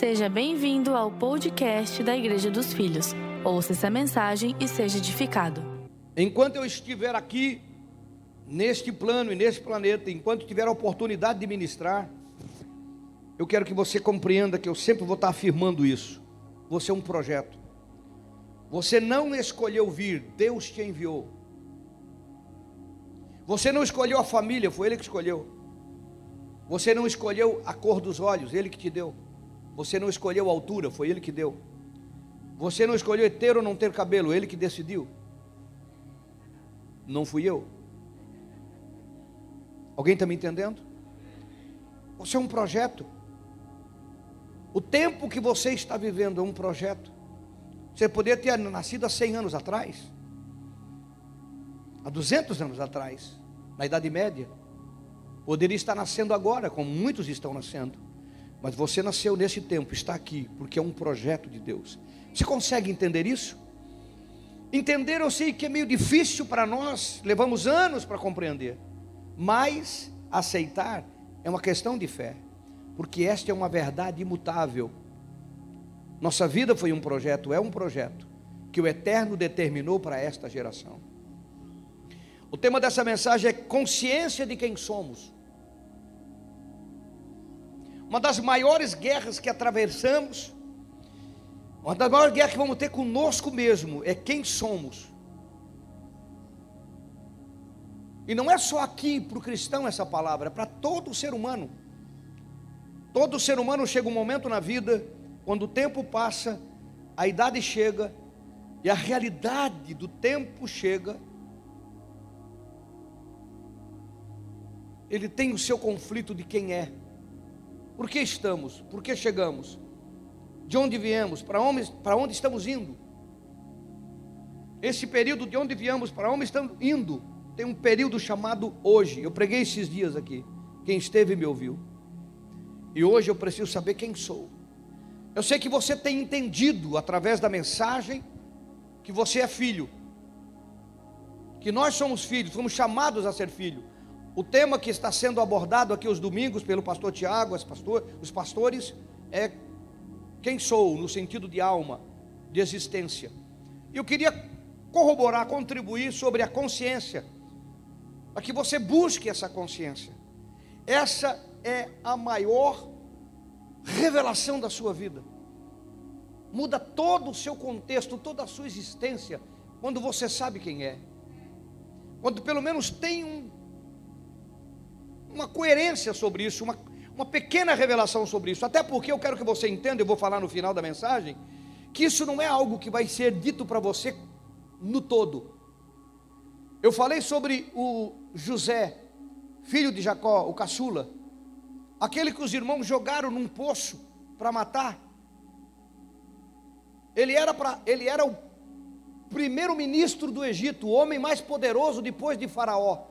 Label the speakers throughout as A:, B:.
A: Seja bem-vindo ao podcast da Igreja dos Filhos. Ouça essa mensagem e seja edificado.
B: Enquanto eu estiver aqui, neste plano e neste planeta, enquanto tiver a oportunidade de ministrar, eu quero que você compreenda que eu sempre vou estar afirmando isso. Você é um projeto. Você não escolheu vir, Deus te enviou. Você não escolheu a família, foi Ele que escolheu. Você não escolheu a cor dos olhos, Ele que te deu. Você não escolheu a altura, foi Ele que deu. Você não escolheu ter ou não ter cabelo, Ele que decidiu. Não fui eu. Alguém está me entendendo? Você é um projeto. O tempo que você está vivendo é um projeto. Você poderia ter nascido há 100 anos atrás, há 200 anos atrás, na Idade Média. Poderia estar nascendo agora, como muitos estão nascendo. Mas você nasceu nesse tempo, está aqui, porque é um projeto de Deus. Você consegue entender isso? Entender eu sei que é meio difícil para nós, levamos anos para compreender. Mas aceitar é uma questão de fé, porque esta é uma verdade imutável. Nossa vida foi um projeto, é um projeto que o Eterno determinou para esta geração. O tema dessa mensagem é consciência de quem somos. Uma das maiores guerras que atravessamos, uma das maiores guerras que vamos ter conosco mesmo, é quem somos. E não é só aqui para o cristão essa palavra, é para todo ser humano. Todo ser humano chega um momento na vida, quando o tempo passa, a idade chega, e a realidade do tempo chega, ele tem o seu conflito de quem é. Por que estamos? Por que chegamos? De onde viemos? Para onde, para onde estamos indo? Esse período de onde viemos, para onde estamos indo, tem um período chamado hoje. Eu preguei esses dias aqui. Quem esteve me ouviu. E hoje eu preciso saber quem sou. Eu sei que você tem entendido através da mensagem que você é filho. Que nós somos filhos, fomos chamados a ser filho. O tema que está sendo abordado aqui os domingos pelo pastor Tiago, pastor, os pastores, é quem sou, no sentido de alma, de existência. E eu queria corroborar, contribuir sobre a consciência, para que você busque essa consciência. Essa é a maior revelação da sua vida. Muda todo o seu contexto, toda a sua existência, quando você sabe quem é. Quando pelo menos tem um uma coerência sobre isso, uma, uma pequena revelação sobre isso. Até porque eu quero que você entenda, eu vou falar no final da mensagem, que isso não é algo que vai ser dito para você no todo. Eu falei sobre o José, filho de Jacó, o caçula, aquele que os irmãos jogaram num poço para matar. Ele era, pra, ele era o primeiro ministro do Egito, o homem mais poderoso depois de Faraó.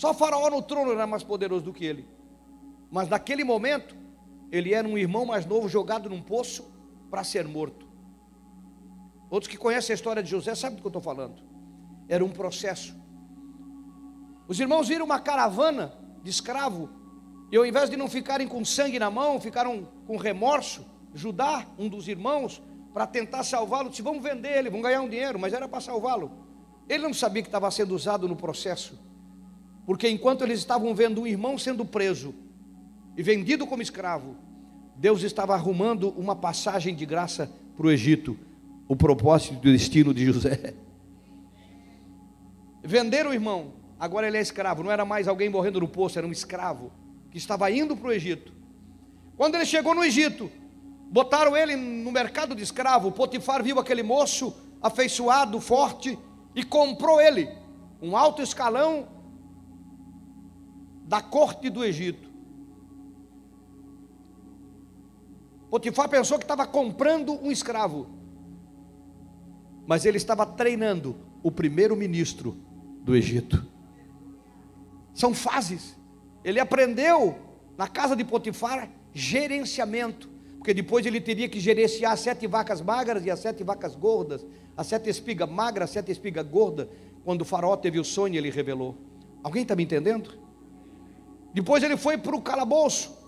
B: Só Faraó no trono era mais poderoso do que ele. Mas naquele momento, ele era um irmão mais novo jogado num poço para ser morto. Outros que conhecem a história de José sabem do que eu estou falando. Era um processo. Os irmãos viram uma caravana de escravo, e ao invés de não ficarem com sangue na mão, ficaram com remorso. Judá, um dos irmãos, para tentar salvá-lo, disse: Vamos vender ele, vamos ganhar um dinheiro, mas era para salvá-lo. Ele não sabia que estava sendo usado no processo. Porque enquanto eles estavam vendo um irmão sendo preso e vendido como escravo, Deus estava arrumando uma passagem de graça para o Egito, o propósito do destino de José. Venderam o irmão, agora ele é escravo, não era mais alguém morrendo no poço, era um escravo que estava indo para o Egito. Quando ele chegou no Egito, botaram ele no mercado de escravo. Potifar viu aquele moço afeiçoado, forte, e comprou ele, um alto escalão da corte do Egito. Potifar pensou que estava comprando um escravo, mas ele estava treinando o primeiro ministro do Egito. São fases. Ele aprendeu na casa de Potifar gerenciamento, porque depois ele teria que gerenciar as sete vacas magras e as sete vacas gordas, as sete espigas magras, as sete espigas gordas. Quando o faraó teve o sonho, ele revelou. Alguém está me entendendo? Depois ele foi para o calabouço.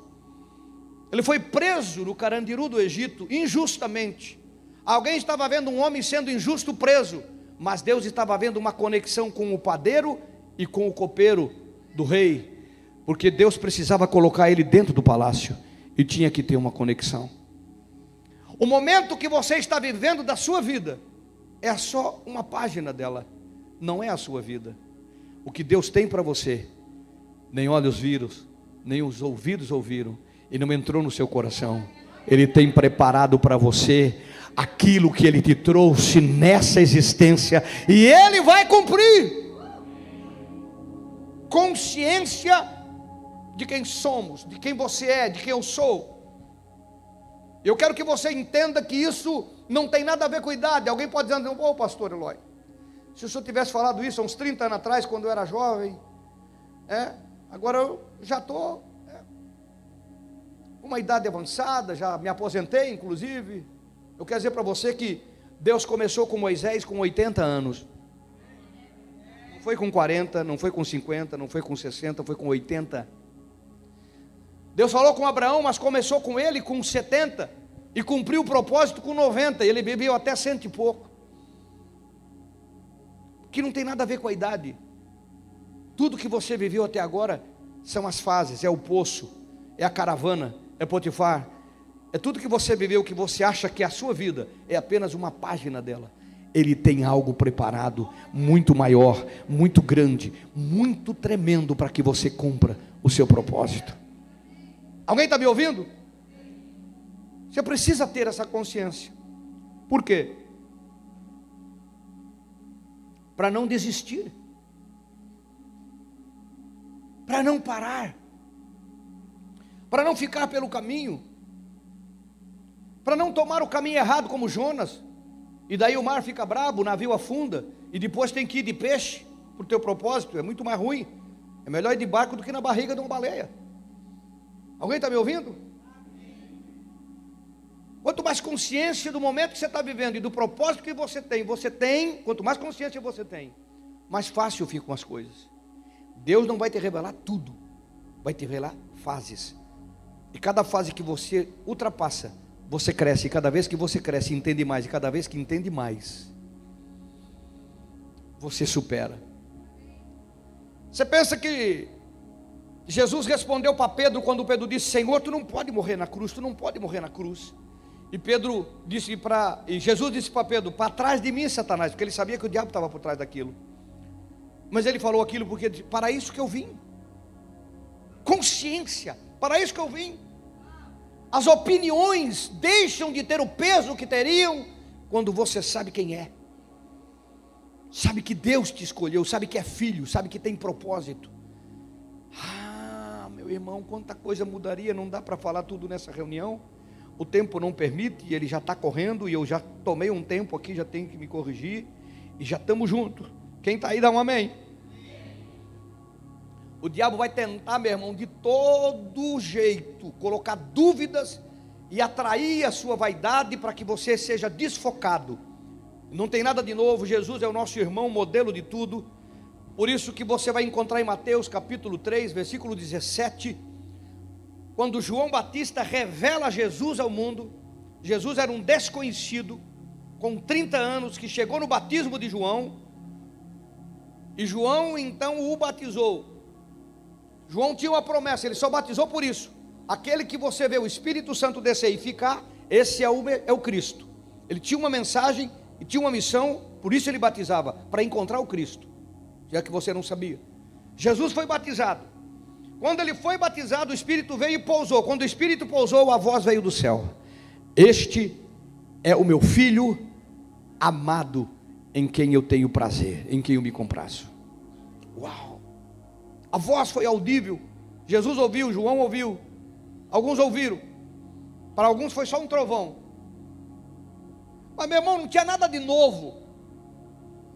B: Ele foi preso no Carandiru do Egito, injustamente. Alguém estava vendo um homem sendo injusto preso, mas Deus estava vendo uma conexão com o padeiro e com o copeiro do rei, porque Deus precisava colocar ele dentro do palácio e tinha que ter uma conexão. O momento que você está vivendo da sua vida é só uma página dela, não é a sua vida. O que Deus tem para você, nem olhos viram, nem os ouvidos ouviram, e não entrou no seu coração. Ele tem preparado para você aquilo que ele te trouxe nessa existência, e ele vai cumprir. Consciência de quem somos, de quem você é, de quem eu sou. Eu quero que você entenda que isso não tem nada a ver com idade. Alguém pode dizer, ô oh, pastor Eloy, se o senhor tivesse falado isso há uns 30 anos atrás, quando eu era jovem, é, agora eu já estou é, com uma idade avançada, já me aposentei, inclusive. Eu quero dizer para você que Deus começou com Moisés com 80 anos. Não foi com 40, não foi com 50, não foi com 60, foi com 80 Deus falou com Abraão, mas começou com ele com 70 e cumpriu o propósito com 90. Ele viveu até cento e pouco. Que não tem nada a ver com a idade. Tudo que você viveu até agora são as fases, é o poço, é a caravana, é Potifar. É tudo que você viveu que você acha que é a sua vida, é apenas uma página dela. Ele tem algo preparado muito maior, muito grande, muito tremendo para que você cumpra o seu propósito. Alguém está me ouvindo? Você precisa ter essa consciência. Por quê? Para não desistir, para não parar, para não ficar pelo caminho, para não tomar o caminho errado como Jonas, e daí o mar fica brabo, o navio afunda, e depois tem que ir de peixe, por teu propósito, é muito mais ruim. É melhor ir de barco do que na barriga de uma baleia. Alguém está me ouvindo? Quanto mais consciência do momento que você está vivendo e do propósito que você tem, você tem, quanto mais consciência você tem, mais fácil ficam as coisas. Deus não vai te revelar tudo, vai te revelar fases. E cada fase que você ultrapassa, você cresce. E cada vez que você cresce, entende mais. E cada vez que entende mais, você supera. Você pensa que Jesus respondeu para Pedro quando Pedro disse: Senhor, tu não pode morrer na cruz, tu não pode morrer na cruz. E Pedro disse para, e Jesus disse para Pedro: Para trás de mim, Satanás, porque ele sabia que o diabo estava por trás daquilo. Mas ele falou aquilo porque para isso que eu vim. Consciência, para isso que eu vim. As opiniões deixam de ter o peso que teriam quando você sabe quem é. Sabe que Deus te escolheu, sabe que é filho, sabe que tem propósito. Ah, meu irmão, quanta coisa mudaria, não dá para falar tudo nessa reunião. O tempo não permite, e ele já está correndo, e eu já tomei um tempo aqui, já tenho que me corrigir, e já estamos juntos. Quem está aí, dá um amém. O diabo vai tentar, meu irmão, de todo jeito, colocar dúvidas e atrair a sua vaidade para que você seja desfocado. Não tem nada de novo, Jesus é o nosso irmão, modelo de tudo. Por isso que você vai encontrar em Mateus capítulo 3, versículo 17, quando João Batista revela Jesus ao mundo, Jesus era um desconhecido, com 30 anos, que chegou no batismo de João, e João então o batizou. João tinha uma promessa, ele só batizou por isso. Aquele que você vê o Espírito Santo descer e ficar, esse é o, é o Cristo. Ele tinha uma mensagem e tinha uma missão, por isso ele batizava, para encontrar o Cristo já que você não sabia. Jesus foi batizado. Quando ele foi batizado, o Espírito veio e pousou. Quando o Espírito pousou, a voz veio do céu: Este é o meu filho amado, em quem eu tenho prazer, em quem eu me comprazo. Uau! A voz foi audível. Jesus ouviu, João ouviu, alguns ouviram. Para alguns foi só um trovão. Mas meu irmão, não tinha nada de novo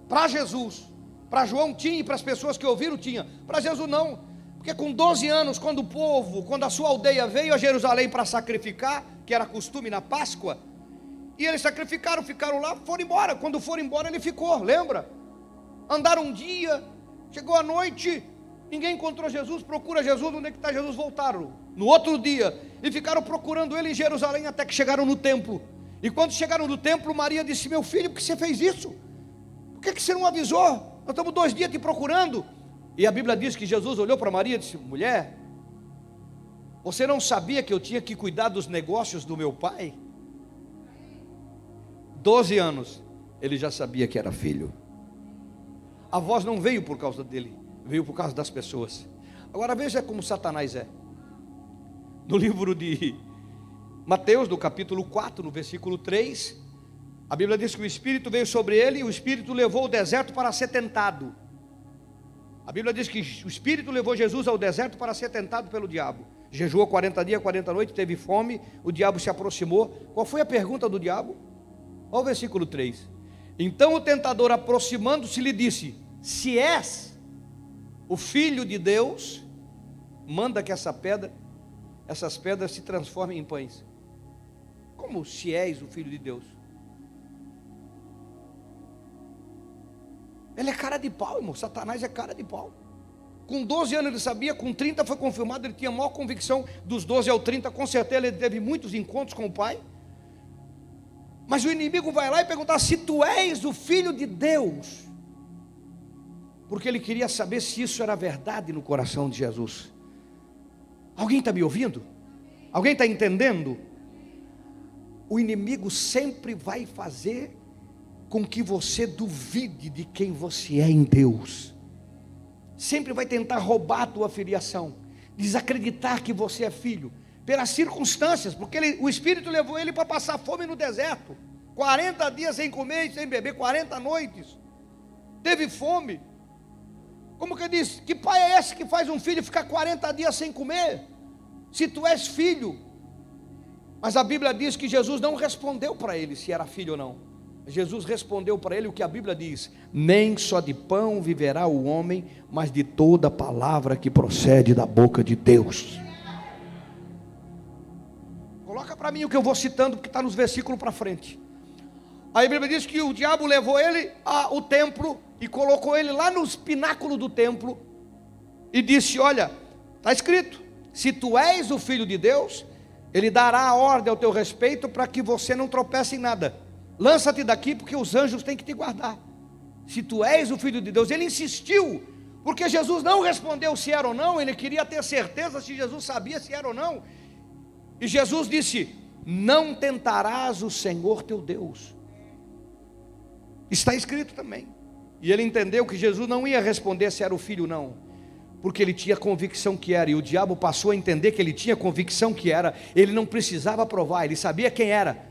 B: para Jesus. Para João tinha e para as pessoas que ouviram tinha. Para Jesus não. Porque com 12 anos, quando o povo, quando a sua aldeia veio a Jerusalém para sacrificar, que era costume na Páscoa, e eles sacrificaram, ficaram lá, foram embora. Quando foram embora, ele ficou, lembra? Andaram um dia, chegou a noite, ninguém encontrou Jesus, procura Jesus, onde é que está Jesus? Voltaram. No outro dia, e ficaram procurando ele em Jerusalém até que chegaram no templo. E quando chegaram no templo, Maria disse: Meu filho, por que você fez isso? Por que, que você não avisou? Nós estamos dois dias te procurando. E a Bíblia diz que Jesus olhou para Maria e disse: Mulher, você não sabia que eu tinha que cuidar dos negócios do meu pai? Doze anos, ele já sabia que era filho. A voz não veio por causa dele, veio por causa das pessoas. Agora veja como Satanás é. No livro de Mateus, do capítulo 4, no versículo 3, a Bíblia diz que o Espírito veio sobre ele e o Espírito levou o deserto para ser tentado. A Bíblia diz que o Espírito levou Jesus ao deserto para ser tentado pelo diabo. Jejuou 40 dias, 40 noites, teve fome, o diabo se aproximou. Qual foi a pergunta do diabo? Olha o versículo 3. Então o tentador, aproximando-se, lhe disse: Se és o filho de Deus, manda que essa pedra, essas pedras se transformem em pães. Como se és o filho de Deus? Ele é cara de pau, irmão. Satanás é cara de pau. Com 12 anos ele sabia, com 30 foi confirmado, ele tinha maior convicção dos 12 ao 30, com certeza ele teve muitos encontros com o pai. Mas o inimigo vai lá e perguntar se tu és o filho de Deus. Porque ele queria saber se isso era verdade no coração de Jesus. Alguém está me ouvindo? Alguém está entendendo? O inimigo sempre vai fazer com que você duvide de quem você é em Deus. Sempre vai tentar roubar a tua filiação, desacreditar que você é filho, pelas circunstâncias, porque ele, o Espírito levou ele para passar fome no deserto 40 dias sem comer e sem beber, 40 noites. Teve fome. Como que diz? Que pai é esse que faz um filho ficar 40 dias sem comer? Se tu és filho. Mas a Bíblia diz que Jesus não respondeu para ele se era filho ou não. Jesus respondeu para ele o que a Bíblia diz: Nem só de pão viverá o homem, mas de toda palavra que procede da boca de Deus. Coloca para mim o que eu vou citando, porque está nos versículos para frente. Aí a Bíblia diz que o diabo levou ele ao templo e colocou ele lá nos pináculos do templo e disse: Olha, está escrito: se tu és o filho de Deus, ele dará a ordem ao teu respeito para que você não tropece em nada. Lança-te daqui, porque os anjos têm que te guardar. Se tu és o filho de Deus, ele insistiu, porque Jesus não respondeu se era ou não, ele queria ter certeza se Jesus sabia se era ou não. E Jesus disse: Não tentarás o Senhor teu Deus. Está escrito também. E ele entendeu que Jesus não ia responder se era o filho ou não, porque ele tinha convicção que era, e o diabo passou a entender que ele tinha convicção que era, ele não precisava provar, ele sabia quem era.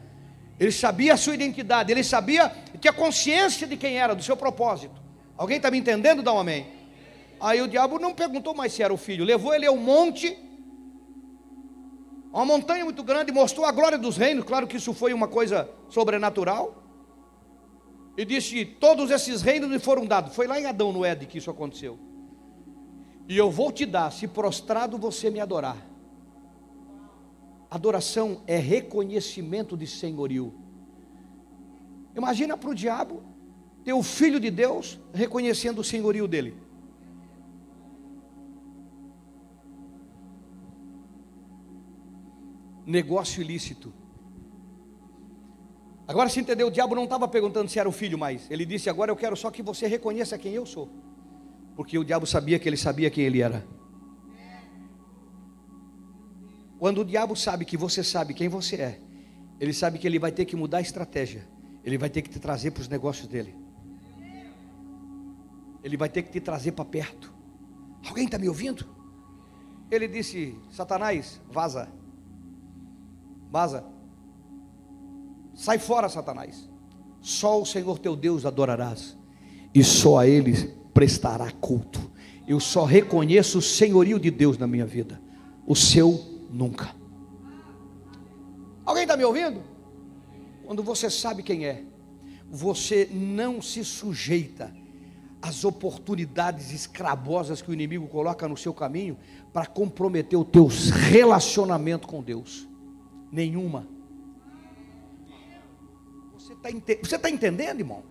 B: Ele sabia a sua identidade, ele sabia que a consciência de quem era, do seu propósito. Alguém está me entendendo? Dá um amém. Aí o diabo não perguntou mais se era o filho, levou ele ao monte, uma montanha muito grande, mostrou a glória dos reinos. Claro que isso foi uma coisa sobrenatural. E disse: Todos esses reinos me foram dados. Foi lá em Adão, no Éden, que isso aconteceu. E eu vou te dar, se prostrado você me adorar. Adoração é reconhecimento de senhorio. Imagina para o diabo ter o filho de Deus reconhecendo o senhorio dele. Negócio ilícito. Agora se entendeu, o diabo não estava perguntando se era o filho mais. Ele disse: Agora eu quero só que você reconheça quem eu sou. Porque o diabo sabia que ele sabia quem ele era. Quando o diabo sabe que você sabe quem você é, ele sabe que ele vai ter que mudar a estratégia. Ele vai ter que te trazer para os negócios dele. Ele vai ter que te trazer para perto. Alguém está me ouvindo? Ele disse: Satanás, vaza. Vaza. Sai fora, Satanás. Só o Senhor teu Deus adorarás, e só a Ele prestará culto. Eu só reconheço o senhorio de Deus na minha vida, o seu nunca. Alguém está me ouvindo? Quando você sabe quem é, você não se sujeita às oportunidades escravosas que o inimigo coloca no seu caminho para comprometer o teu relacionamento com Deus. Nenhuma. Você está ente tá entendendo, irmão?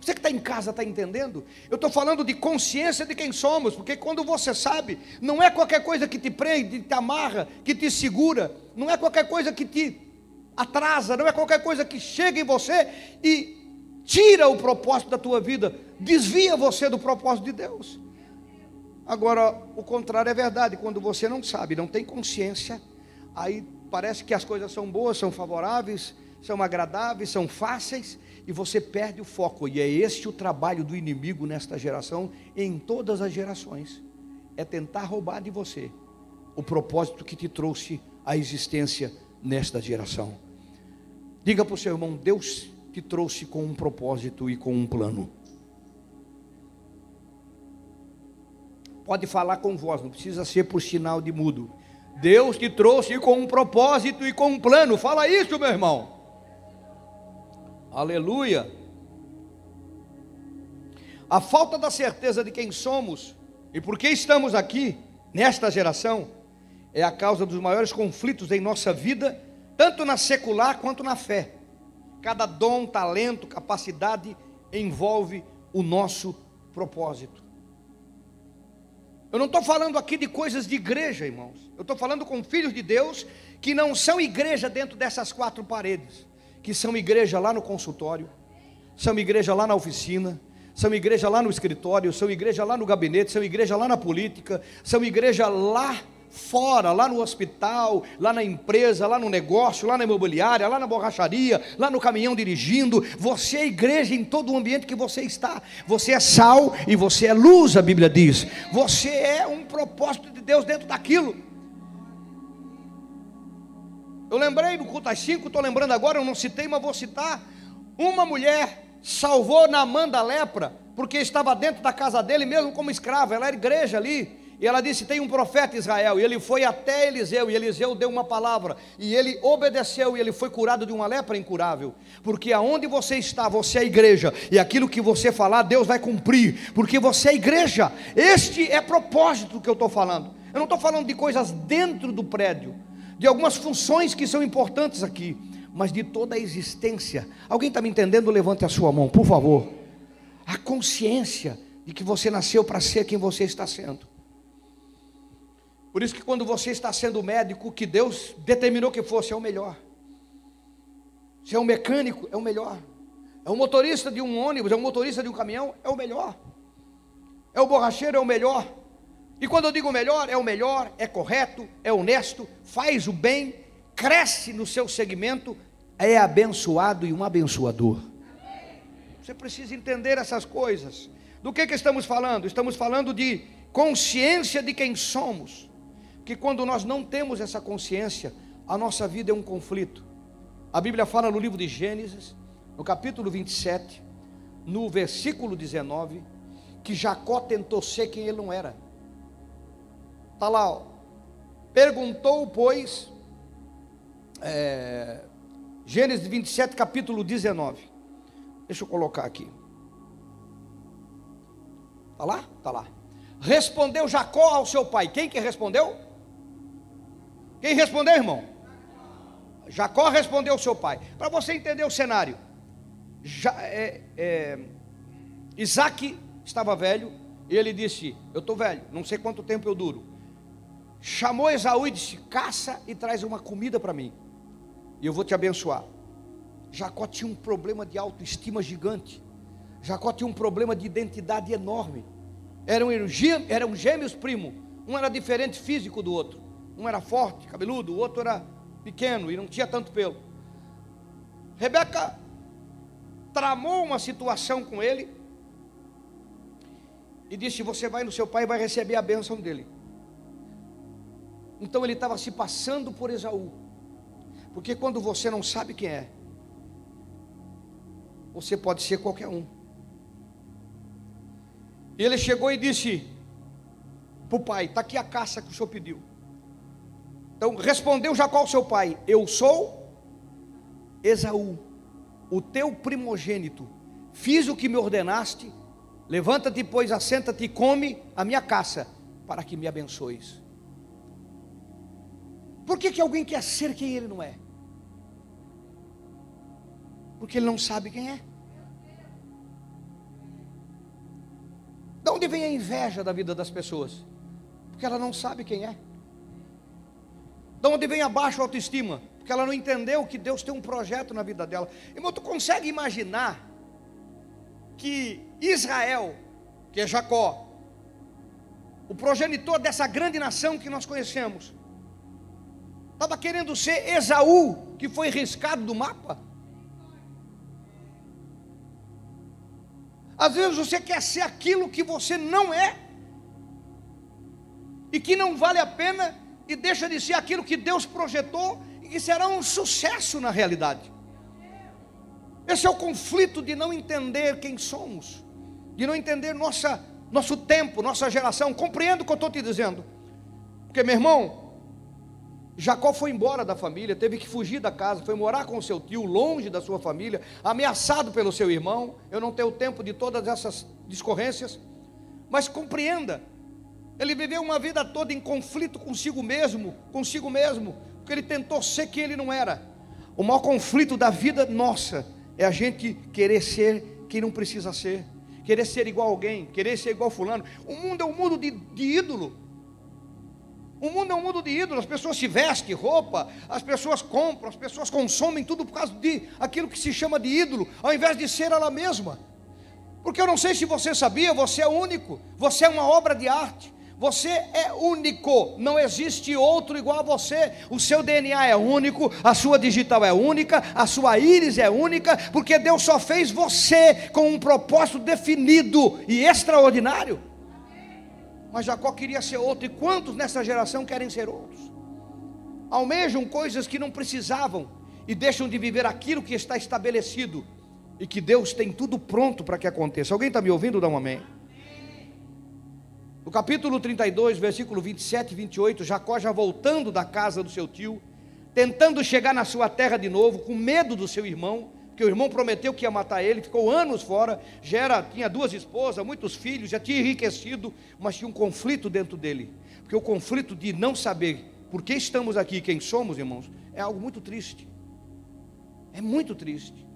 B: Você que está em casa está entendendo? Eu estou falando de consciência de quem somos, porque quando você sabe, não é qualquer coisa que te prende, te amarra, que te segura, não é qualquer coisa que te atrasa, não é qualquer coisa que chega em você e tira o propósito da tua vida, desvia você do propósito de Deus. Agora, o contrário é verdade, quando você não sabe, não tem consciência, aí parece que as coisas são boas, são favoráveis, são agradáveis, são fáceis, e você perde o foco. E é este o trabalho do inimigo nesta geração, em todas as gerações: é tentar roubar de você o propósito que te trouxe à existência nesta geração. Diga para o seu irmão: Deus te trouxe com um propósito e com um plano. Pode falar com voz, não precisa ser por sinal de mudo. Deus te trouxe com um propósito e com um plano. Fala isso, meu irmão. Aleluia. A falta da certeza de quem somos e por que estamos aqui nesta geração é a causa dos maiores conflitos em nossa vida tanto na secular quanto na fé. Cada dom, talento, capacidade envolve o nosso propósito. Eu não estou falando aqui de coisas de igreja, irmãos. Eu estou falando com filhos de Deus que não são igreja dentro dessas quatro paredes, que são igreja lá no consultório, são igreja lá na oficina, são igreja lá no escritório, são igreja lá no gabinete, são igreja lá na política, são igreja lá fora, lá no hospital, lá na empresa, lá no negócio, lá na imobiliária, lá na borracharia, lá no caminhão dirigindo. Você é igreja em todo o ambiente que você está. Você é sal e você é luz, a Bíblia diz. Você é um propósito de Deus dentro daquilo. Eu lembrei no culto às 5, estou lembrando agora, eu não citei, mas vou citar. Uma mulher salvou Naamã da lepra, porque estava dentro da casa dele, mesmo como escrava, ela era igreja ali. E ela disse: Tem um profeta Israel. E ele foi até Eliseu. E Eliseu deu uma palavra. E ele obedeceu. E ele foi curado de uma lepra incurável. Porque aonde você está, você é igreja. E aquilo que você falar, Deus vai cumprir. Porque você é igreja. Este é propósito que eu estou falando. Eu não estou falando de coisas dentro do prédio. De algumas funções que são importantes aqui. Mas de toda a existência. Alguém está me entendendo? Levante a sua mão, por favor. A consciência de que você nasceu para ser quem você está sendo. Por isso que quando você está sendo médico, que Deus determinou que fosse, é o melhor. Se é um mecânico, é o melhor. É um motorista de um ônibus, é um motorista de um caminhão, é o melhor. É o borracheiro, é o melhor. E quando eu digo melhor, é o melhor, é correto, é honesto, faz o bem, cresce no seu segmento, é abençoado e um abençoador. Você precisa entender essas coisas. Do que, que estamos falando? Estamos falando de consciência de quem somos que quando nós não temos essa consciência, a nossa vida é um conflito. A Bíblia fala no livro de Gênesis, no capítulo 27, no versículo 19, que Jacó tentou ser quem ele não era. Está lá, ó. perguntou, pois, é, Gênesis 27, capítulo 19. Deixa eu colocar aqui. Está lá? Está lá. Respondeu Jacó ao seu pai. Quem que respondeu? Quem respondeu, irmão? Jacó respondeu ao seu pai. Para você entender o cenário, é, é, Isaac estava velho e ele disse: Eu estou velho, não sei quanto tempo eu duro. Chamou Esaú e disse: Caça e traz uma comida para mim, e eu vou te abençoar. Jacó tinha um problema de autoestima gigante. Jacó tinha um problema de identidade enorme. Eram, eram gêmeos primo, um era diferente físico do outro. Um era forte, cabeludo, o outro era pequeno e não tinha tanto pelo. Rebeca tramou uma situação com ele e disse: Você vai no seu pai e vai receber a bênção dele. Então ele estava se passando por Esaú, porque quando você não sabe quem é, você pode ser qualquer um. E ele chegou e disse para o pai: Está aqui a caça que o senhor pediu. Então respondeu Jacó ao seu pai: Eu sou Esaú, o teu primogênito. Fiz o que me ordenaste. Levanta-te, pois, assenta-te e come a minha caça, para que me abençoes. Por que, que alguém quer ser quem ele não é? Porque ele não sabe quem é. vem a inveja da vida das pessoas? Porque ela não sabe quem é. De onde vem a baixa autoestima? Porque ela não entendeu que Deus tem um projeto na vida dela. Irmão, tu consegue imaginar que Israel, que é Jacó, o progenitor dessa grande nação que nós conhecemos, estava querendo ser Esaú, que foi riscado do mapa? Às vezes você quer ser aquilo que você não é, e que não vale a pena, e deixa de ser aquilo que Deus projetou, e que será um sucesso na realidade. Esse é o conflito de não entender quem somos, de não entender nossa, nosso tempo, nossa geração. Compreendo o que eu estou te dizendo, porque meu irmão, Jacó foi embora da família, teve que fugir da casa, foi morar com seu tio, longe da sua família, ameaçado pelo seu irmão. Eu não tenho tempo de todas essas discorrências, mas compreenda, ele viveu uma vida toda em conflito consigo mesmo, consigo mesmo, porque ele tentou ser quem ele não era. O maior conflito da vida nossa é a gente querer ser quem não precisa ser, querer ser igual a alguém, querer ser igual a fulano. O mundo é um mundo de, de ídolo. O mundo é um mundo de ídolos, as pessoas se vestem roupa, as pessoas compram, as pessoas consomem tudo por causa de aquilo que se chama de ídolo, ao invés de ser ela mesma. Porque eu não sei se você sabia, você é único, você é uma obra de arte. Você é único, não existe outro igual a você. O seu DNA é único, a sua digital é única, a sua íris é única, porque Deus só fez você com um propósito definido e extraordinário. Mas Jacó queria ser outro, e quantos nessa geração querem ser outros? Almejam coisas que não precisavam e deixam de viver aquilo que está estabelecido e que Deus tem tudo pronto para que aconteça. Alguém está me ouvindo? Dá um amém. No capítulo 32, versículo 27 e 28, Jacó já voltando da casa do seu tio, tentando chegar na sua terra de novo, com medo do seu irmão, porque o irmão prometeu que ia matar ele, ficou anos fora, já era, tinha duas esposas, muitos filhos, já tinha enriquecido, mas tinha um conflito dentro dele. Porque o conflito de não saber por que estamos aqui, quem somos, irmãos, é algo muito triste. É muito triste.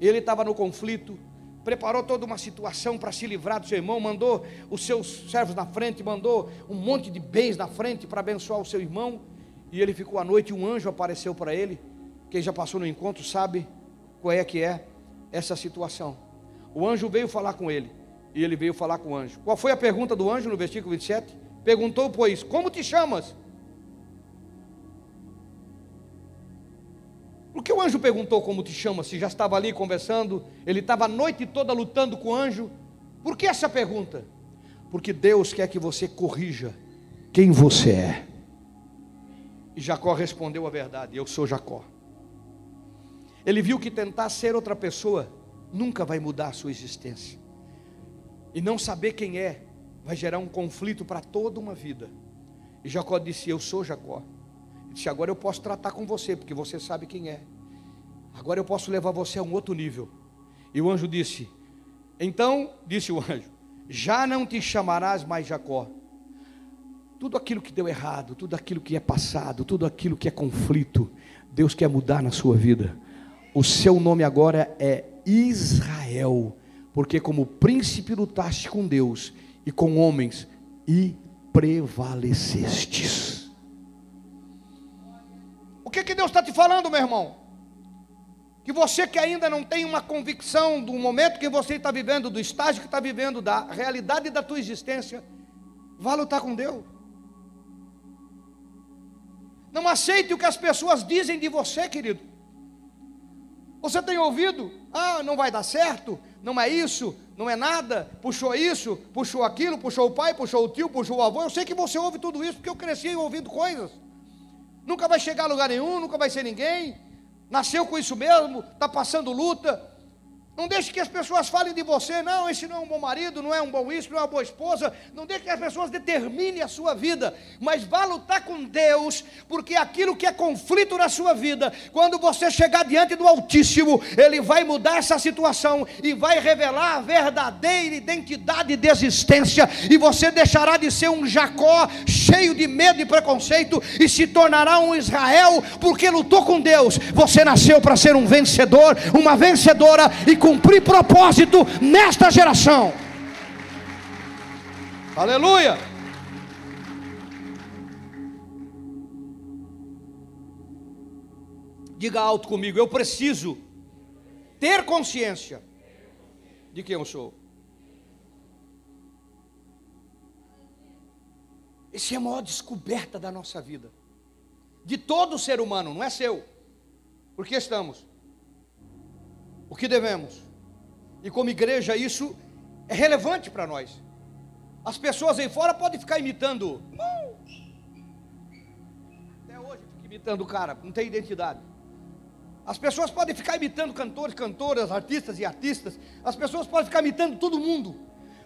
B: Ele estava no conflito, preparou toda uma situação para se livrar do seu irmão, mandou os seus servos na frente, mandou um monte de bens na frente para abençoar o seu irmão. E ele ficou à noite, um anjo apareceu para ele. Quem já passou no encontro sabe qual é que é essa situação. O anjo veio falar com ele, e ele veio falar com o anjo. Qual foi a pergunta do anjo no versículo 27? Perguntou, pois, como te chamas? Por que o anjo perguntou como te chamas? Se já estava ali conversando, ele estava a noite toda lutando com o anjo. Por que essa pergunta? Porque Deus quer que você corrija quem você é. E Jacó respondeu a verdade: Eu sou Jacó. Ele viu que tentar ser outra pessoa nunca vai mudar a sua existência. E não saber quem é vai gerar um conflito para toda uma vida. E Jacó disse: Eu sou Jacó. Ele disse: Agora eu posso tratar com você, porque você sabe quem é. Agora eu posso levar você a um outro nível. E o anjo disse: Então, disse o anjo: Já não te chamarás mais Jacó. Tudo aquilo que deu errado, tudo aquilo que é passado, tudo aquilo que é conflito, Deus quer mudar na sua vida o seu nome agora é Israel, porque como príncipe lutaste com Deus e com homens e prevalecestes. O que, que Deus está te falando, meu irmão? Que você que ainda não tem uma convicção do momento que você está vivendo, do estágio que está vivendo, da realidade da tua existência, vá lutar com Deus. Não aceite o que as pessoas dizem de você, querido. Você tem ouvido? Ah, não vai dar certo, não é isso, não é nada, puxou isso, puxou aquilo, puxou o pai, puxou o tio, puxou o avô. Eu sei que você ouve tudo isso porque eu cresci ouvindo coisas. Nunca vai chegar a lugar nenhum, nunca vai ser ninguém. Nasceu com isso mesmo, está passando luta, não deixe que as pessoas falem de você, não, esse não é um bom marido, não é um bom isso, não é uma boa esposa. Não deixe que as pessoas determinem a sua vida, mas vá lutar com Deus, porque aquilo que é conflito na sua vida, quando você chegar diante do Altíssimo, Ele vai mudar essa situação e vai revelar a verdadeira identidade de existência, e você deixará de ser um Jacó cheio de medo e preconceito e se tornará um Israel, porque lutou com Deus. Você nasceu para ser um vencedor, uma vencedora e cumprir propósito nesta geração. Aleluia! Diga alto comigo, eu preciso ter consciência de quem eu sou. Essa é a maior descoberta da nossa vida. De todo ser humano, não é seu. Por que estamos? O que devemos? E como igreja, isso é relevante para nós. As pessoas aí fora podem ficar imitando. Até hoje fica imitando o cara, não tem identidade. As pessoas podem ficar imitando cantores, cantoras, artistas e artistas. As pessoas podem ficar imitando todo mundo.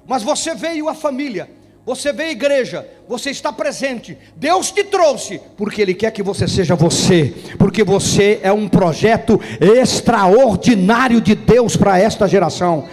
B: Mas você veio à família, você veio à igreja, você está presente. Deus te trouxe porque Ele quer que você seja você, porque você é um projeto extraordinário de Deus para esta geração.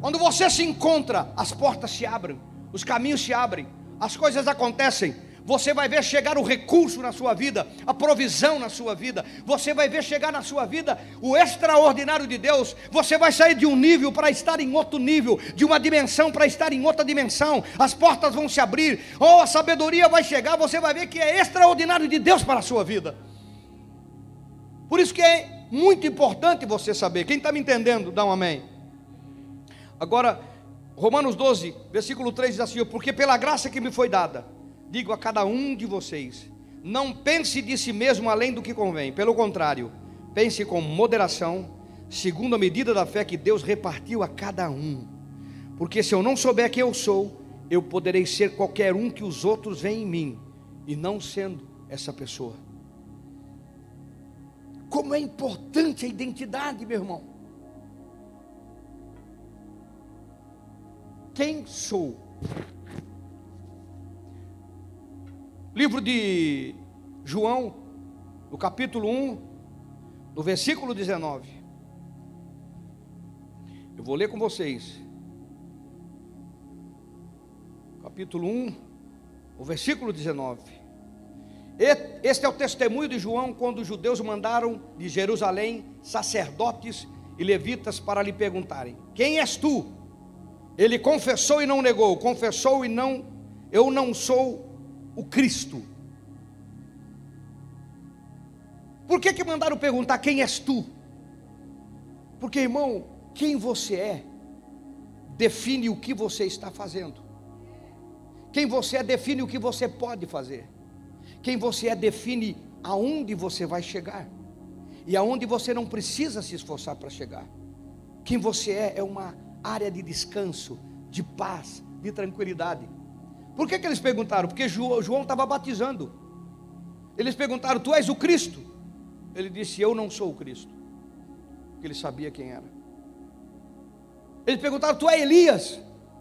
B: Quando você se encontra, as portas se abrem, os caminhos se abrem, as coisas acontecem. Você vai ver chegar o recurso na sua vida, a provisão na sua vida. Você vai ver chegar na sua vida o extraordinário de Deus. Você vai sair de um nível para estar em outro nível, de uma dimensão para estar em outra dimensão. As portas vão se abrir, ou a sabedoria vai chegar. Você vai ver que é extraordinário de Deus para a sua vida. Por isso que é muito importante você saber. Quem está me entendendo, dá um amém. Agora, Romanos 12, versículo 3 diz assim: Porque pela graça que me foi dada, digo a cada um de vocês, não pense de si mesmo além do que convém, pelo contrário, pense com moderação, segundo a medida da fé que Deus repartiu a cada um. Porque se eu não souber quem eu sou, eu poderei ser qualquer um que os outros veem em mim, e não sendo essa pessoa. Como é importante a identidade, meu irmão. quem sou. Livro de João, no capítulo 1, no versículo 19. Eu vou ler com vocês. Capítulo 1, o versículo 19. Este é o testemunho de João quando os judeus mandaram de Jerusalém sacerdotes e levitas para lhe perguntarem: Quem és tu? Ele confessou e não negou, confessou e não, eu não sou o Cristo. Por que que mandaram perguntar quem és tu? Porque, irmão, quem você é define o que você está fazendo. Quem você é define o que você pode fazer. Quem você é define aonde você vai chegar e aonde você não precisa se esforçar para chegar. Quem você é é uma área de descanso, de paz, de tranquilidade. Por que, que eles perguntaram? Porque João estava batizando. Eles perguntaram: Tu és o Cristo? Ele disse: Eu não sou o Cristo. Porque ele sabia quem era. Eles perguntaram: Tu é Elias?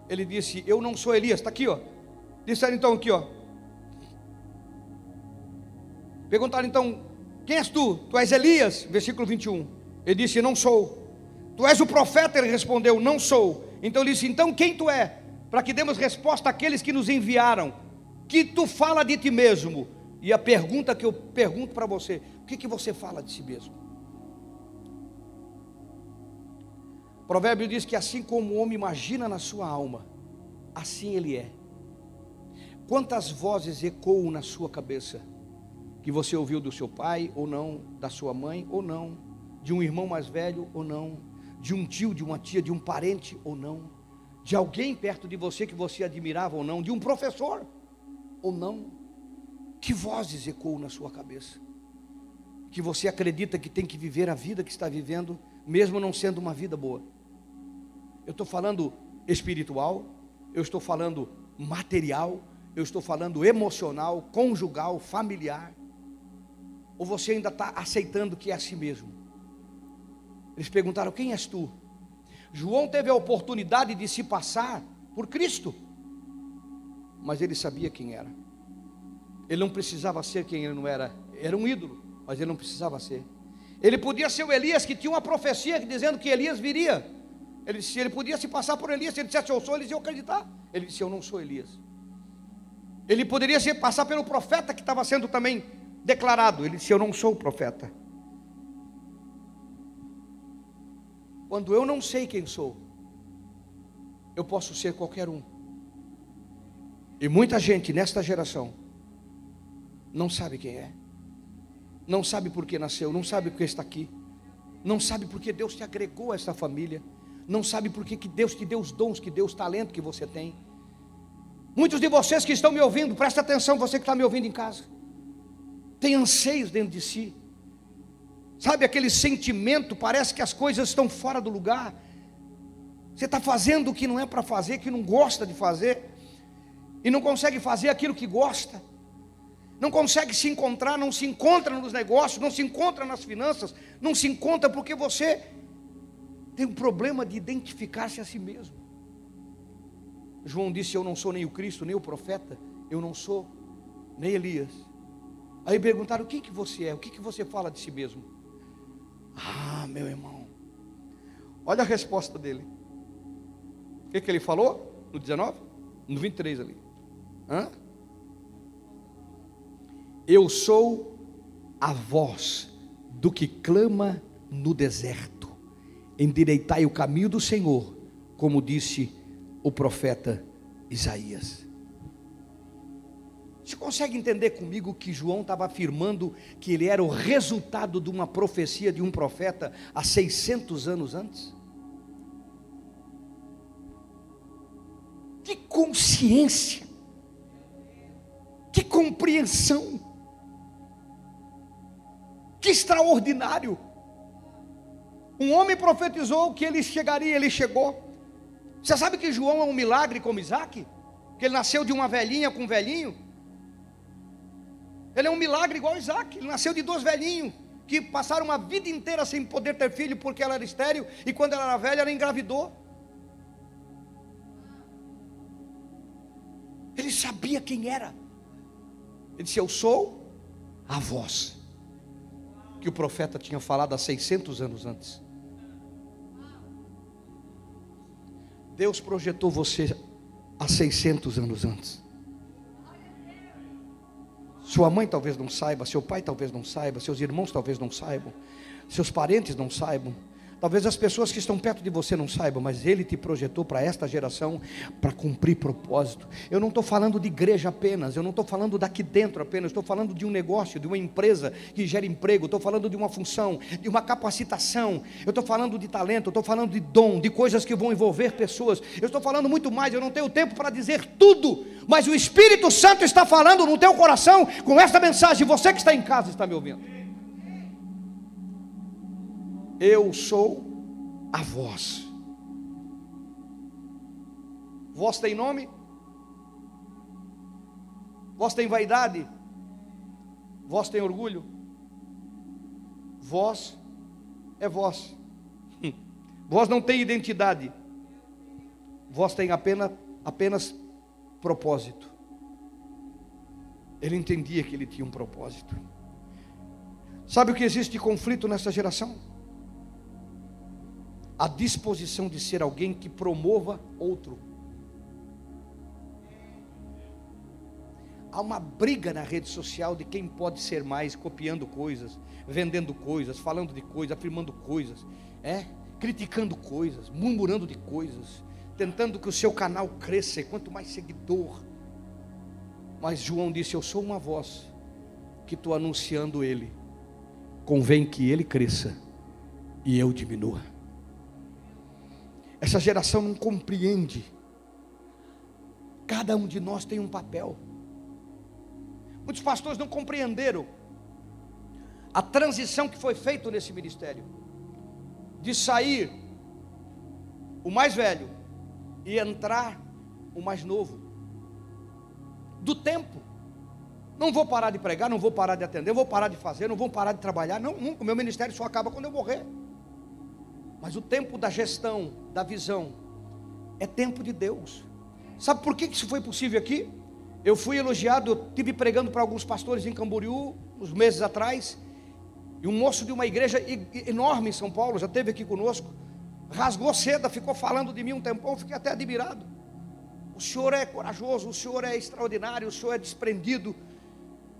B: Ele disse: Eu não sou Elias. Está aqui, ó. Disseram então aqui, ó. Perguntaram então: Quem és tu? Tu és Elias? Versículo 21. Ele disse: Não sou. Tu és o profeta? Ele respondeu: Não sou. Então ele disse: Então quem tu é? Para que demos resposta àqueles que nos enviaram. Que tu fala de ti mesmo. E a pergunta que eu pergunto para você: O que, que você fala de si mesmo? O provérbio diz que assim como o homem imagina na sua alma, assim ele é. Quantas vozes ecoam na sua cabeça? Que você ouviu do seu pai ou não, da sua mãe ou não, de um irmão mais velho ou não, de um tio, de uma tia, de um parente ou não, de alguém perto de você que você admirava ou não, de um professor ou não. Que vozes ecoam na sua cabeça? Que você acredita que tem que viver a vida que está vivendo, mesmo não sendo uma vida boa. Eu estou falando espiritual, eu estou falando material, eu estou falando emocional, conjugal, familiar. Ou você ainda está aceitando que é assim mesmo? Eles perguntaram: Quem és tu? João teve a oportunidade de se passar por Cristo, mas ele sabia quem era. Ele não precisava ser quem ele não era, era um ídolo, mas ele não precisava ser. Ele podia ser o Elias que tinha uma profecia dizendo que Elias viria. Ele disse, ele podia se passar por Elias, se ele dissesse eu sou, eles iam acreditar. Ele disse, eu não sou Elias. Ele poderia se passar pelo profeta que estava sendo também declarado. Ele disse, eu não sou o profeta. Quando eu não sei quem sou, eu posso ser qualquer um. E muita gente nesta geração não sabe quem é, não sabe por que nasceu, não sabe por que está aqui, não sabe por que Deus te agregou a esta família, não sabe por que Deus te deu os dons, que deu os talentos que você tem. Muitos de vocês que estão me ouvindo, presta atenção, você que está me ouvindo em casa, tem anseios dentro de si, sabe aquele sentimento, parece que as coisas estão fora do lugar, você está fazendo o que não é para fazer, que não gosta de fazer, e não consegue fazer aquilo que gosta, não consegue se encontrar, não se encontra nos negócios, não se encontra nas finanças, não se encontra porque você tem um problema de identificar-se a si mesmo. João disse: Eu não sou nem o Cristo, nem o profeta, eu não sou nem Elias. Aí perguntaram: O que, que você é? O que, que você fala de si mesmo? Ah, meu irmão, olha a resposta dele. O que, que ele falou? No 19? No 23 ali. Hã? Eu sou a voz do que clama no deserto. Endireitai o caminho do Senhor, como disse o profeta Isaías. Você consegue entender comigo que João estava afirmando que ele era o resultado de uma profecia de um profeta há 600 anos antes? Que consciência, que compreensão, que extraordinário. Um homem profetizou que ele chegaria, ele chegou. Você sabe que João é um milagre como Isaac? Que ele nasceu de uma velhinha com um velhinho? Ele é um milagre igual Isaac. Ele nasceu de dois velhinhos que passaram uma vida inteira sem poder ter filho porque ela era estéril e quando ela era velha ela engravidou. Ele sabia quem era. Ele disse: Eu sou a voz que o profeta tinha falado há 600 anos antes. Deus projetou você há 600 anos antes. Sua mãe talvez não saiba, seu pai talvez não saiba, seus irmãos talvez não saibam, seus parentes não saibam, Talvez as pessoas que estão perto de você não saibam, mas Ele te projetou para esta geração para cumprir propósito. Eu não estou falando de igreja apenas, eu não estou falando daqui dentro apenas, estou falando de um negócio, de uma empresa que gera emprego, estou falando de uma função, de uma capacitação, eu estou falando de talento, estou falando de dom, de coisas que vão envolver pessoas. Eu estou falando muito mais, eu não tenho tempo para dizer tudo, mas o Espírito Santo está falando no teu coração com esta mensagem. Você que está em casa está me ouvindo. Eu sou a voz. Voz tem nome? Voz tem vaidade? Voz tem orgulho? Voz é voz. Voz não tem identidade. Voz tem apenas, apenas propósito. Ele entendia que ele tinha um propósito. Sabe o que existe de conflito nessa geração? A disposição de ser alguém que promova outro. Há uma briga na rede social de quem pode ser mais, copiando coisas, vendendo coisas, falando de coisas, afirmando coisas, é, criticando coisas, murmurando de coisas, tentando que o seu canal cresça, e quanto mais seguidor. Mas João disse: Eu sou uma voz que estou anunciando Ele. Convém que Ele cresça e eu diminua. Essa geração não compreende. Cada um de nós tem um papel. Muitos pastores não compreenderam a transição que foi feita nesse ministério de sair o mais velho e entrar o mais novo. Do tempo. Não vou parar de pregar, não vou parar de atender, vou parar de fazer, não vou parar de trabalhar. Não, nunca. O meu ministério só acaba quando eu morrer. Mas o tempo da gestão, da visão, é tempo de Deus. Sabe por que isso foi possível aqui? Eu fui elogiado, eu tive pregando para alguns pastores em Camboriú, uns meses atrás, e um moço de uma igreja enorme em São Paulo, já esteve aqui conosco, rasgou seda, ficou falando de mim um tempão, fiquei até admirado. O senhor é corajoso, o senhor é extraordinário, o senhor é desprendido,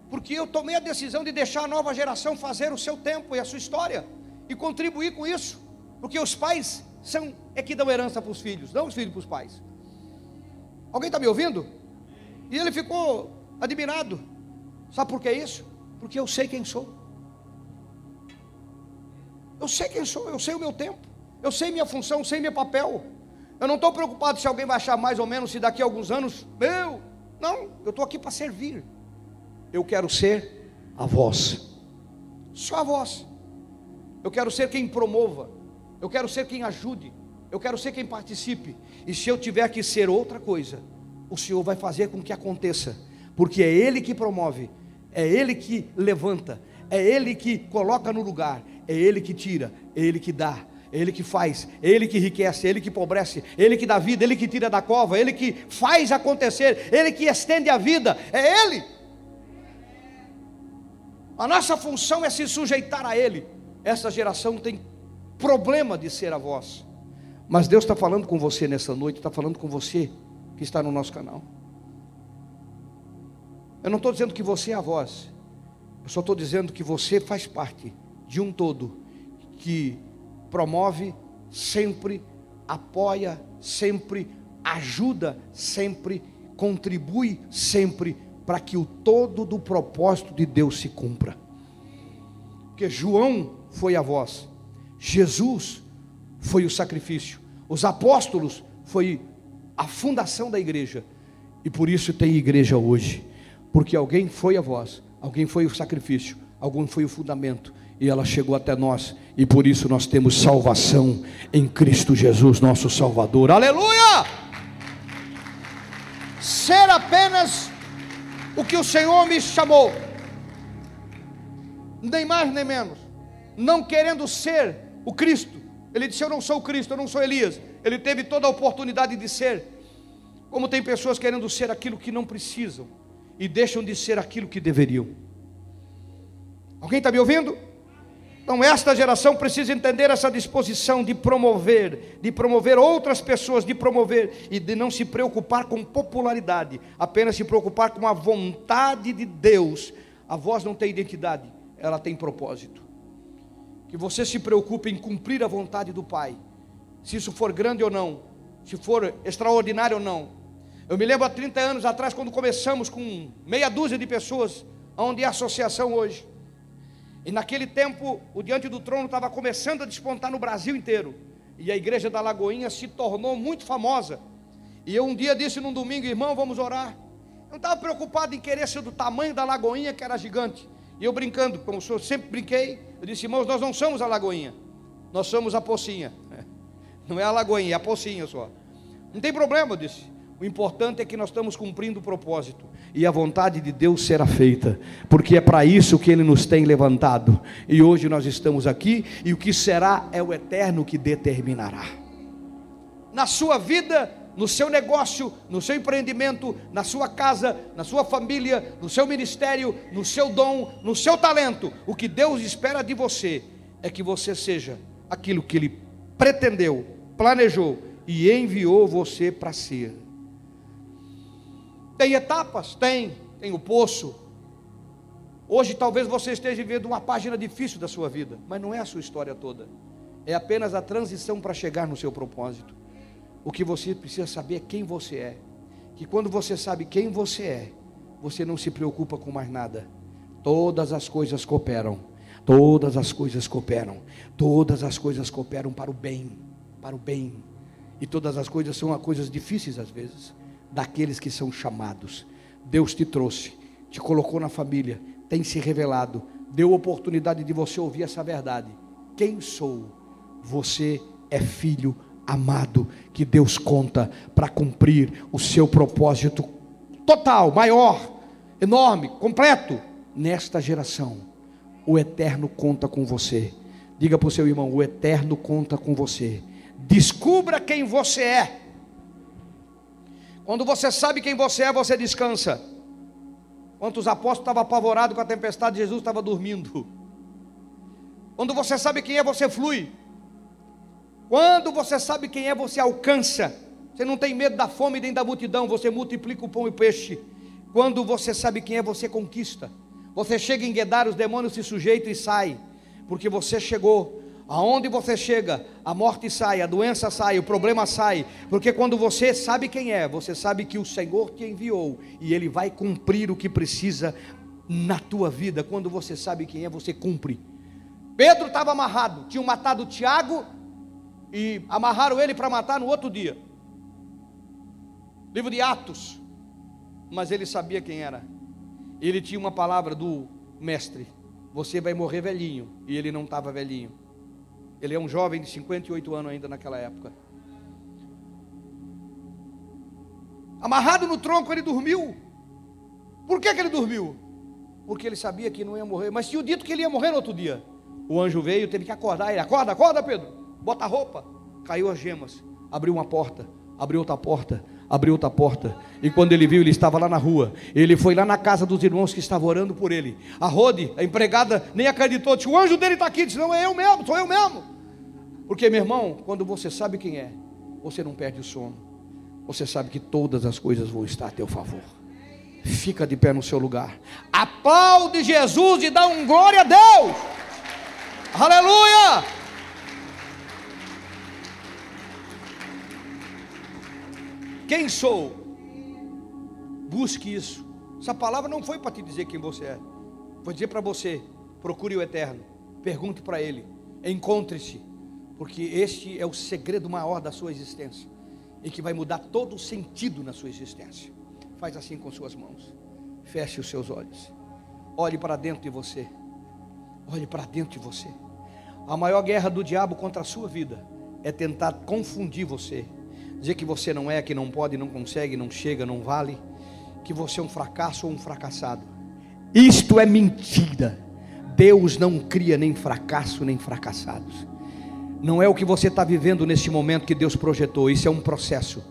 B: porque eu tomei a decisão de deixar a nova geração fazer o seu tempo e a sua história, e contribuir com isso. Porque os pais são é que dão herança para os filhos, não os filhos para os pais. Alguém está me ouvindo? E ele ficou admirado. Sabe por que isso? Porque eu sei quem sou. Eu sei quem sou, eu sei o meu tempo, eu sei minha função, eu sei meu papel. Eu não estou preocupado se alguém vai achar mais ou menos, se daqui a alguns anos, meu, não, eu estou aqui para servir. Eu quero ser a voz, só a voz. Eu quero ser quem promova, eu quero ser quem ajude, eu quero ser quem participe. E se eu tiver que ser outra coisa, o Senhor vai fazer com que aconteça, porque é Ele que promove, é Ele que levanta, é Ele que coloca no lugar, é Ele que tira, é Ele que dá, é Ele que faz, é Ele que enriquece, é Ele que empobrece, é Ele que dá vida, é Ele que tira da cova, é Ele que faz acontecer, é Ele que estende a vida, é Ele. A nossa função é se sujeitar a Ele. Essa geração tem problema de ser a voz, mas Deus está falando com você nessa noite, está falando com você que está no nosso canal. Eu não estou dizendo que você é a voz, eu só estou dizendo que você faz parte de um todo que promove sempre, apoia sempre, ajuda sempre, contribui sempre para que o todo do propósito de Deus se cumpra. Porque João foi a voz, Jesus foi o sacrifício, os apóstolos foi a fundação da igreja, e por isso tem igreja hoje, porque alguém foi a voz, alguém foi o sacrifício, alguém foi o fundamento, e ela chegou até nós, e por isso nós temos salvação em Cristo Jesus, nosso Salvador. Aleluia! Ser apenas o que o Senhor me chamou, nem mais nem menos, não querendo ser o Cristo. Ele disse: Eu não sou o Cristo, eu não sou Elias. Ele teve toda a oportunidade de ser. Como tem pessoas querendo ser aquilo que não precisam e deixam de ser aquilo que deveriam. Alguém está me ouvindo? Então, esta geração precisa entender essa disposição de promover, de promover outras pessoas, de promover e de não se preocupar com popularidade, apenas se preocupar com a vontade de Deus. A voz não tem identidade, ela tem propósito. Que você se preocupe em cumprir a vontade do Pai, se isso for grande ou não, se for extraordinário ou não. Eu me lembro há 30 anos atrás, quando começamos com meia dúzia de pessoas, onde é a associação hoje. E naquele tempo, o Diante do Trono estava começando a despontar no Brasil inteiro. E a igreja da Lagoinha se tornou muito famosa. E eu um dia disse num domingo, irmão, vamos orar. Eu não estava preocupado em querer ser do tamanho da Lagoinha, que era gigante. E eu brincando, como eu sempre brinquei, eu disse, irmãos, nós não somos a Lagoinha, nós somos a Pocinha. Não é a Lagoinha, é a Pocinha só. Não tem problema, eu disse. O importante é que nós estamos cumprindo o propósito e a vontade de Deus será feita, porque é para isso que Ele nos tem levantado. E hoje nós estamos aqui e o que será é o eterno que determinará. Na sua vida, no seu negócio, no seu empreendimento, na sua casa, na sua família, no seu ministério, no seu dom, no seu talento, o que Deus espera de você é que você seja aquilo que Ele pretendeu, planejou e enviou você para ser. Tem etapas? Tem. Tem o poço. Hoje talvez você esteja vivendo uma página difícil da sua vida, mas não é a sua história toda. É apenas a transição para chegar no seu propósito. O que você precisa saber é quem você é. Que quando você sabe quem você é, você não se preocupa com mais nada. Todas as coisas cooperam. Todas as coisas cooperam. Todas as coisas cooperam para o bem, para o bem. E todas as coisas são coisas difíceis às vezes daqueles que são chamados. Deus te trouxe, te colocou na família, tem se revelado, deu oportunidade de você ouvir essa verdade. Quem sou? Você é filho amado que Deus conta para cumprir o seu propósito total, maior, enorme, completo nesta geração. O eterno conta com você. Diga para o seu irmão: o eterno conta com você. Descubra quem você é. Quando você sabe quem você é, você descansa. Quantos apóstolos estavam apavorados com a tempestade, Jesus estava dormindo. Quando você sabe quem é, você flui. Quando você sabe quem é, você alcança. Você não tem medo da fome nem da multidão, você multiplica o pão e o peixe. Quando você sabe quem é, você conquista. Você chega em Guedar, os demônios se sujeitam e saem, porque você chegou Aonde você chega, a morte sai, a doença sai, o problema sai, porque quando você sabe quem é, você sabe que o Senhor te enviou e Ele vai cumprir o que precisa na tua vida. Quando você sabe quem é, você cumpre. Pedro estava amarrado, tinham matado Tiago e amarraram ele para matar no outro dia. Livro de Atos. Mas ele sabia quem era. Ele tinha uma palavra do mestre: Você vai morrer velhinho. E ele não estava velhinho. Ele é um jovem de 58 anos ainda naquela época. Amarrado no tronco, ele dormiu. Por que, que ele dormiu? Porque ele sabia que não ia morrer. Mas tinha dito que ele ia morrer no outro dia. O anjo veio, teve que acordar ele. Acorda, acorda, Pedro. Bota a roupa. Caiu as gemas. Abriu uma porta. Abriu outra porta abriu outra porta. E quando ele viu, ele estava lá na rua. Ele foi lá na casa dos irmãos que estavam orando por ele. A Rode, a empregada, nem acreditou. Disse, o anjo dele está aqui. Disse, não, é eu mesmo, sou eu mesmo. Porque, meu irmão, quando você sabe quem é, você não perde o sono. Você sabe que todas as coisas vão estar a teu favor. Fica de pé no seu lugar. Aplaude Jesus e dá um glória a Deus. Aleluia! Quem sou? Busque isso. Essa palavra não foi para te dizer quem você é. Foi dizer para você: procure o eterno. Pergunte para ele. Encontre-se. Porque este é o segredo maior da sua existência. E que vai mudar todo o sentido na sua existência. Faz assim com suas mãos. Feche os seus olhos. Olhe para dentro de você. Olhe para dentro de você. A maior guerra do diabo contra a sua vida é tentar confundir você dizer que você não é, que não pode, não consegue, não chega, não vale, que você é um fracasso ou um fracassado. Isto é mentira. Deus não cria nem fracasso nem fracassados. Não é o que você está vivendo neste momento que Deus projetou, isso é um processo.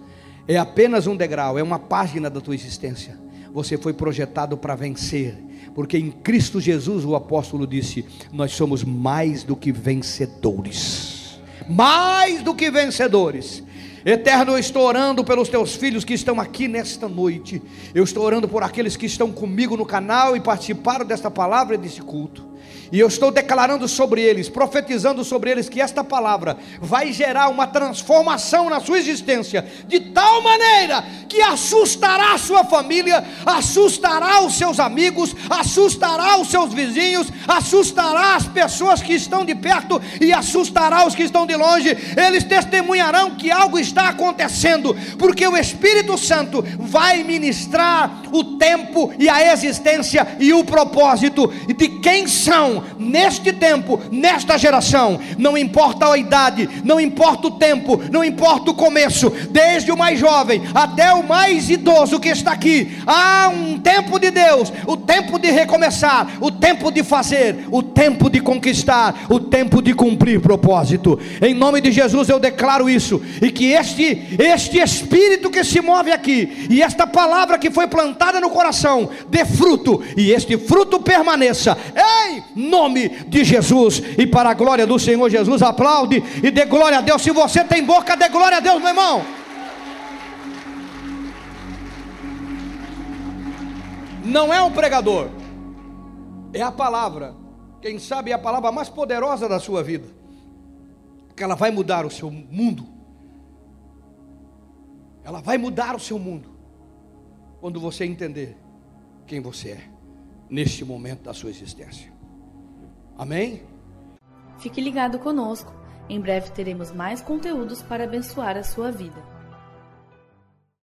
B: É apenas um degrau, é uma página da tua existência. Você foi projetado para vencer, porque em Cristo Jesus o apóstolo disse: Nós somos mais do que vencedores. Mais do que vencedores. Eterno, eu estou orando pelos teus filhos que estão aqui nesta noite. Eu estou orando por aqueles que estão comigo no canal e participaram desta palavra e desse culto. E eu estou declarando sobre eles, profetizando sobre eles, que esta palavra vai gerar uma transformação na sua existência, de tal maneira que assustará a sua família, assustará os seus amigos, assustará os seus vizinhos, assustará as pessoas que estão de perto e assustará os que estão de longe. Eles testemunharão que algo está acontecendo, porque o Espírito Santo vai ministrar o tempo e a existência e o propósito de quem são neste tempo, nesta geração, não importa a idade, não importa o tempo, não importa o começo, desde o mais jovem até o mais idoso que está aqui, há um tempo de Deus, o tempo de recomeçar, o tempo de fazer, o tempo de conquistar, o tempo de cumprir propósito. Em nome de Jesus eu declaro isso e que este este espírito que se move aqui e esta palavra que foi plantada no coração dê fruto e este fruto permaneça. Ei, nome de Jesus e para a glória do Senhor Jesus. Aplaude e dê glória a Deus. Se você tem boca, dê glória a Deus, meu irmão. Não é um pregador, é a palavra. Quem sabe é a palavra mais poderosa da sua vida, que ela vai mudar o seu mundo. Ela vai mudar o seu mundo quando você entender quem você é neste momento da sua existência. Amém?
A: Fique ligado conosco. Em breve teremos mais conteúdos para abençoar a sua vida.